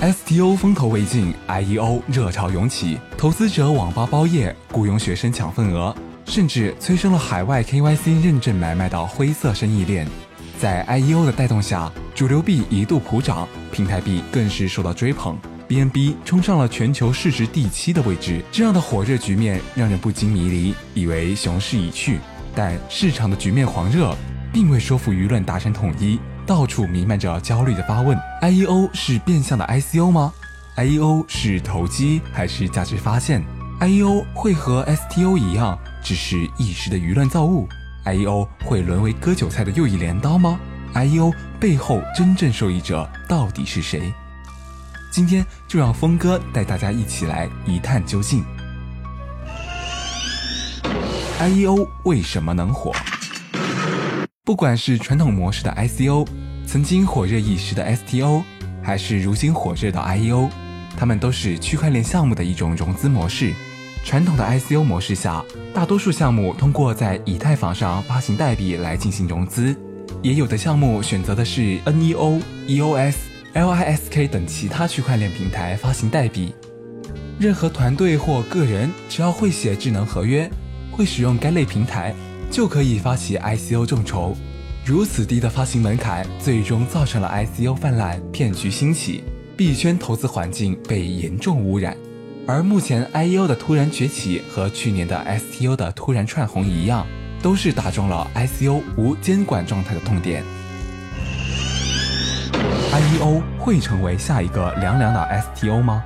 STO 风头未尽，IEO 热潮涌起，投资者网吧包夜，雇佣学生抢份额，甚至催生了海外 KYC 认证买卖的灰色生意链。在 IEO 的带动下，主流币一度普涨，平台币更是受到追捧，BNB 冲上了全球市值第七的位置。这样的火热局面让人不禁迷离，以为熊市已去。但市场的局面狂热，并未说服舆论达成统一。到处弥漫着焦虑的发问：IEO 是变相的 ICO 吗？IEO 是投机还是价值发现？IEO 会和 STO 一样，只是一时的舆论造物？IEO 会沦为割韭菜的又一镰刀吗？IEO 背后真正受益者到底是谁？今天就让峰哥带大家一起来一探究竟。IEO 为什么能火？不管是传统模式的 ICO，曾经火热一时的 STO，还是如今火热的 IEO，它们都是区块链项目的一种融资模式。传统的 ICO 模式下，大多数项目通过在以太坊上发行代币来进行融资，也有的项目选择的是 NEO、EOS、LISK 等其他区块链平台发行代币。任何团队或个人只要会写智能合约，会使用该类平台。就可以发起 ICO 众筹，如此低的发行门槛，最终造成了 ICO 泛滥、骗局兴起，币圈投资环境被严重污染。而目前 IEO 的突然崛起和去年的 STO 的突然窜红一样，都是打中了 ICO 无监管状态的痛点。IEO 会成为下一个凉凉的 STO 吗？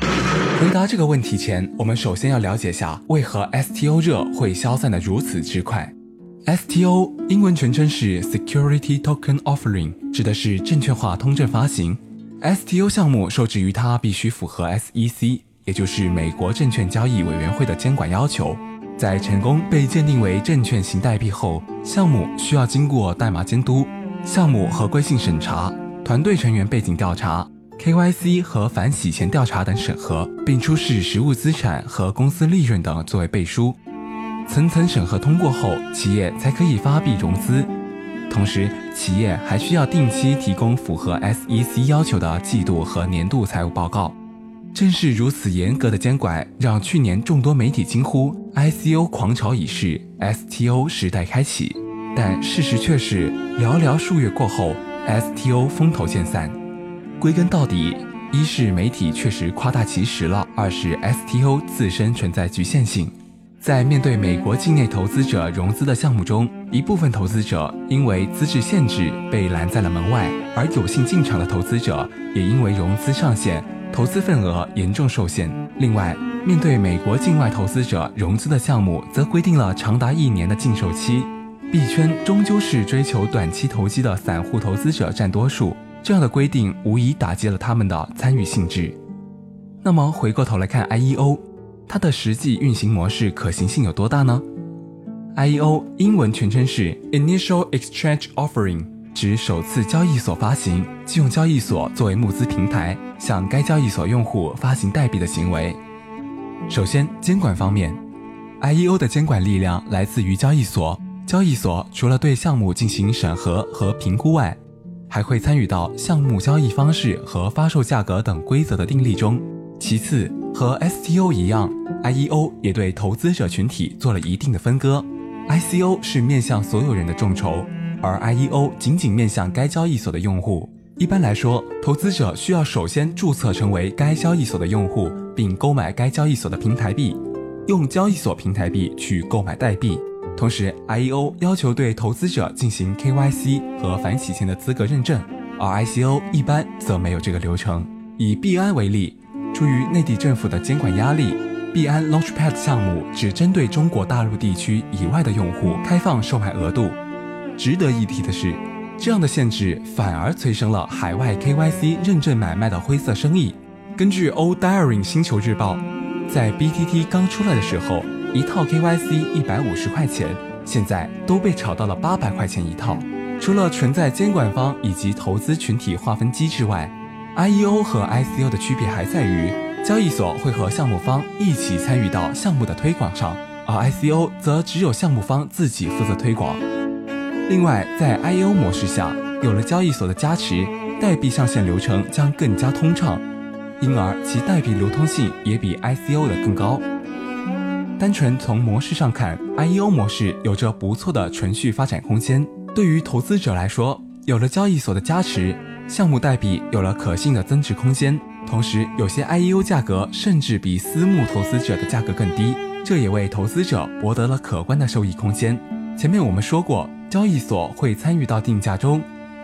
回答这个问题前，我们首先要了解下为何 STO 热会消散的如此之快。STO 英文全称是 Security Token Offering，指的是证券化通证发行。STO 项目受制于它必须符合 SEC，也就是美国证券交易委员会的监管要求。在成功被鉴定为证券型代币后，项目需要经过代码监督、项目合规性审查、团队成员背景调查。KYC 和反洗钱调查等审核，并出示实物资产和公司利润等作为背书，层层审核通过后，企业才可以发币融资。同时，企业还需要定期提供符合 SEC 要求的季度和年度财务报告。正是如此严格的监管，让去年众多媒体惊呼 ICO 狂潮已逝，STO 时代开启。但事实却是，寥寥数月过后，STO 风头渐散。归根到底，一是媒体确实夸大其词了，二是 STO 自身存在局限性。在面对美国境内投资者融资的项目中，一部分投资者因为资质限制被拦在了门外，而有幸进场的投资者也因为融资上限、投资份额严重受限。另外，面对美国境外投资者融资的项目，则规定了长达一年的禁售期。币圈终究是追求短期投机的散户投资者占多数。这样的规定无疑打击了他们的参与性质。那么回过头来看 IEO，它的实际运行模式可行性有多大呢？IEO 英文全称是 Initial Exchange Offering，指首次交易所发行，即用交易所作为募资平台，向该交易所用户发行代币的行为。首先，监管方面，IEO 的监管力量来自于交易所。交易所除了对项目进行审核和评估外，还会参与到项目交易方式和发售价格等规则的订立中。其次，和 STO 一样，IEO 也对投资者群体做了一定的分割。ICO 是面向所有人的众筹，而 IEO 仅仅面向该交易所的用户。一般来说，投资者需要首先注册成为该交易所的用户，并购买该交易所的平台币，用交易所平台币去购买代币。同时，IEO 要求对投资者进行 KYC 和反洗钱的资格认证，而 ICO 一般则没有这个流程。以币安为例，出于内地政府的监管压力，币安 Launchpad 项目只针对中国大陆地区以外的用户开放售卖额度。值得一提的是，这样的限制反而催生了海外 KYC 认证买卖的灰色生意。根据 O d i a r i n g 星球日报，在 BTT 刚出来的时候。一套 KYC 一百五十块钱，现在都被炒到了八百块钱一套。除了存在监管方以及投资群体划分机制外，IEO 和 ICO 的区别还在于，交易所会和项目方一起参与到项目的推广上，而 ICO 则只有项目方自己负责推广。另外，在 IEO 模式下，有了交易所的加持代币上线流程将更加通畅，因而其代币流通性也比 ICO 的更高。单纯从模式上看，IEO 模式有着不错的存续发展空间。对于投资者来说，有了交易所的加持，项目代币有了可信的增值空间。同时，有些 IEO 价格甚至比私募投资者的价格更低，这也为投资者博得了可观的收益空间。前面我们说过，交易所会参与到定价中，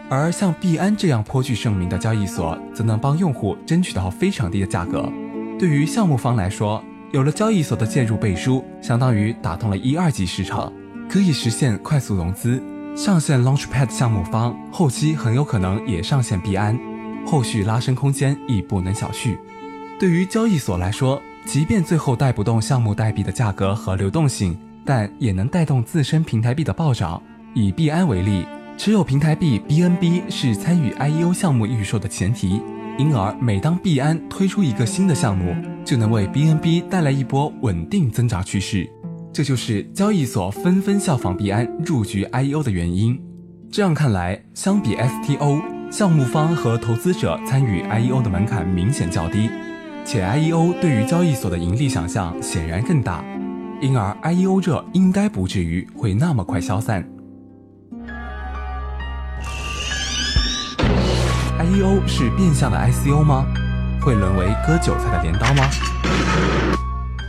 而像币安这样颇具盛名的交易所，则能帮用户争取到非常低的价格。对于项目方来说，有了交易所的介入背书，相当于打通了一二级市场，可以实现快速融资。上线 Launchpad 项目方，后期很有可能也上线币安，后续拉升空间亦不能小觑。对于交易所来说，即便最后带不动项目代币的价格和流动性，但也能带动自身平台币的暴涨。以币安为例，持有平台币 BNB 是参与 IEO 项目预售的前提。因而，每当币安推出一个新的项目，就能为 BNB 带来一波稳定增长趋势。这就是交易所纷纷效仿币安入局 IEO 的原因。这样看来，相比 STO，项目方和投资者参与 IEO 的门槛明显较低，且 IEO 对于交易所的盈利想象显然更大，因而 IEO 热应该不至于会那么快消散。IEO 是变相的 ICO 吗？会沦为割韭菜的镰刀吗？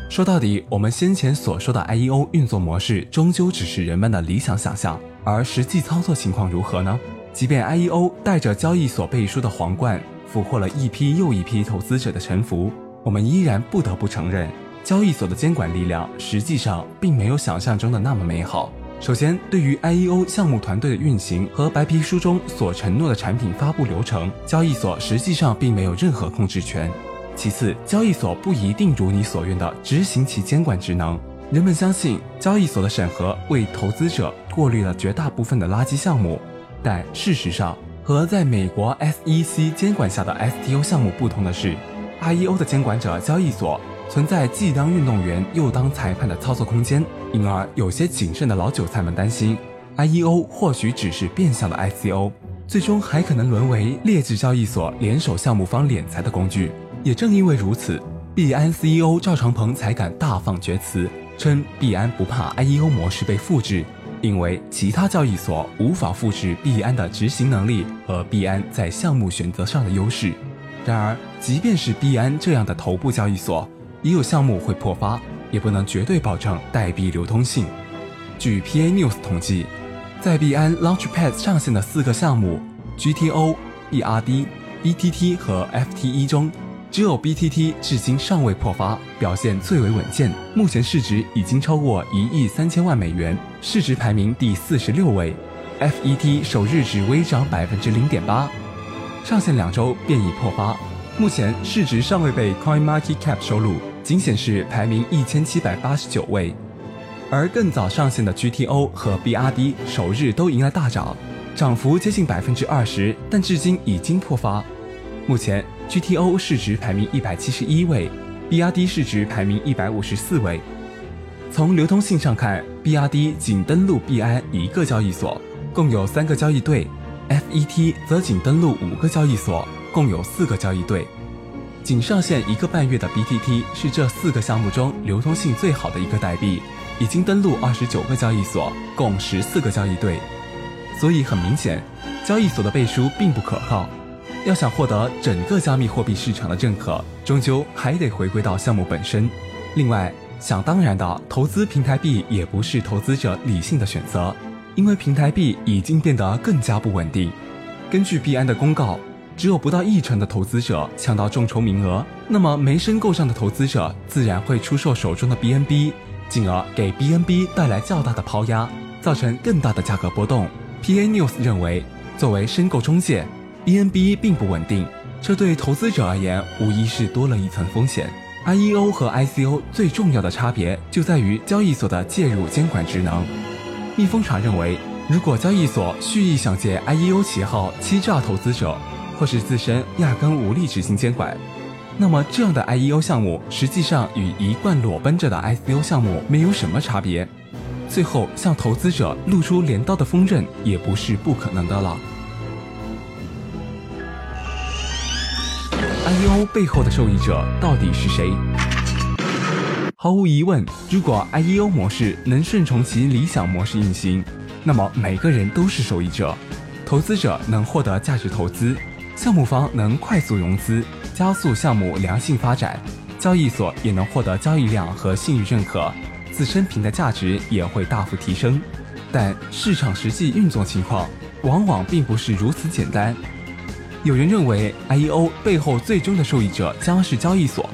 说到底，我们先前所说的 IEO 运作模式，终究只是人们的理想想象，而实际操作情况如何呢？即便 IEO 带着交易所背书的皇冠，俘获了一批又一批投资者的臣服，我们依然不得不承认，交易所的监管力量实际上并没有想象中的那么美好。首先，对于 IEO 项目团队的运行和白皮书中所承诺的产品发布流程，交易所实际上并没有任何控制权。其次，交易所不一定如你所愿的执行其监管职能。人们相信交易所的审核为投资者过滤了绝大部分的垃圾项目，但事实上，和在美国 SEC 监管下的 STO 项目不同的是，IEO 的监管者交易所。存在既当运动员又当裁判的操作空间，因而有些谨慎的老韭菜们担心，IEO 或许只是变相的 ICO，最终还可能沦为劣质交易所联手项目方敛财的工具。也正因为如此，币安 CEO 赵长鹏才敢大放厥词，称币安不怕 IEO 模式被复制，因为其他交易所无法复制币安的执行能力和币安在项目选择上的优势。然而，即便是币安这样的头部交易所，已有项目会破发，也不能绝对保证代币流通性。据 PA News 统计，在币安 Launchpad 上线的四个项目 GTO、BRD、BTT 和 FTE 中，只有 BTT 至今尚未破发，表现最为稳健。目前市值已经超过一亿三千万美元，市值排名第四十六位。FET 首日只微涨百分之零点八，上线两周便已破发，目前市值尚未被 CoinMarketCap 收录。仅显示排名一千七百八十九位，而更早上线的 GTO 和 BRD 首日都迎来大涨，涨幅接近百分之二十，但至今已经破发。目前 GTO 市值排名一百七十一位，BRD 市值排名一百五十四位。从流通性上看，BRD 仅登陆币安一个交易所，共有三个交易对；FET 则仅登陆五个交易所，共有四个交易对。仅上线一个半月的 BTT 是这四个项目中流通性最好的一个代币，已经登录二十九个交易所，共十四个交易对。所以很明显，交易所的背书并不可靠。要想获得整个加密货币市场的认可，终究还得回归到项目本身。另外，想当然的投资平台币也不是投资者理性的选择，因为平台币已经变得更加不稳定。根据币安的公告。只有不到一成的投资者抢到众筹名额，那么没申购上的投资者自然会出售手中的 BNB，进而给 BNB 带来较大的抛压，造成更大的价格波动。PA News 认为，作为申购中介，BNB 并不稳定，这对投资者而言无疑是多了一层风险。IEO 和 ICO 最重要的差别就在于交易所的介入监管职能。蜜蜂茶认为，如果交易所蓄意想借 IEO 旗号欺诈投资者，或是自身压根无力执行监管，那么这样的 IEO 项目实际上与一贯裸奔着的 ICO 项目没有什么差别，最后向投资者露出镰刀的锋刃也不是不可能的了。IEO 背后的受益者到底是谁？毫无疑问，如果 IEO 模式能顺从其理想模式运行，那么每个人都是受益者。投资者能获得价值投资，项目方能快速融资，加速项目良性发展，交易所也能获得交易量和信誉认可，自身平台价值也会大幅提升。但市场实际运作情况往往并不是如此简单。有人认为，IEO 背后最终的受益者将是交易所。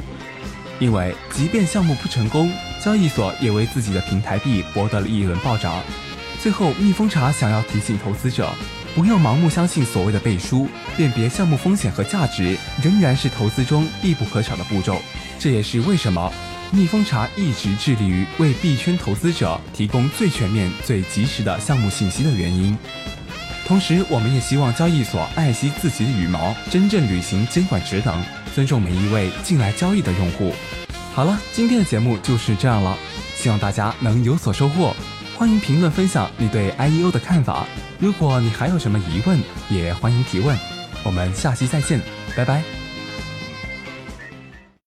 因为即便项目不成功，交易所也为自己的平台币博得了一轮暴涨。最后，蜜蜂茶想要提醒投资者，不要盲目相信所谓的背书，辨别项目风险和价值仍然是投资中必不可少的步骤。这也是为什么蜜蜂茶一直致力于为币圈投资者提供最全面、最及时的项目信息的原因。同时，我们也希望交易所爱惜自己的羽毛，真正履行监管职能，尊重每一位进来交易的用户。好了，今天的节目就是这样了，希望大家能有所收获。欢迎评论分享你对 IEO 的看法，如果你还有什么疑问，也欢迎提问。我们下期再见，拜拜。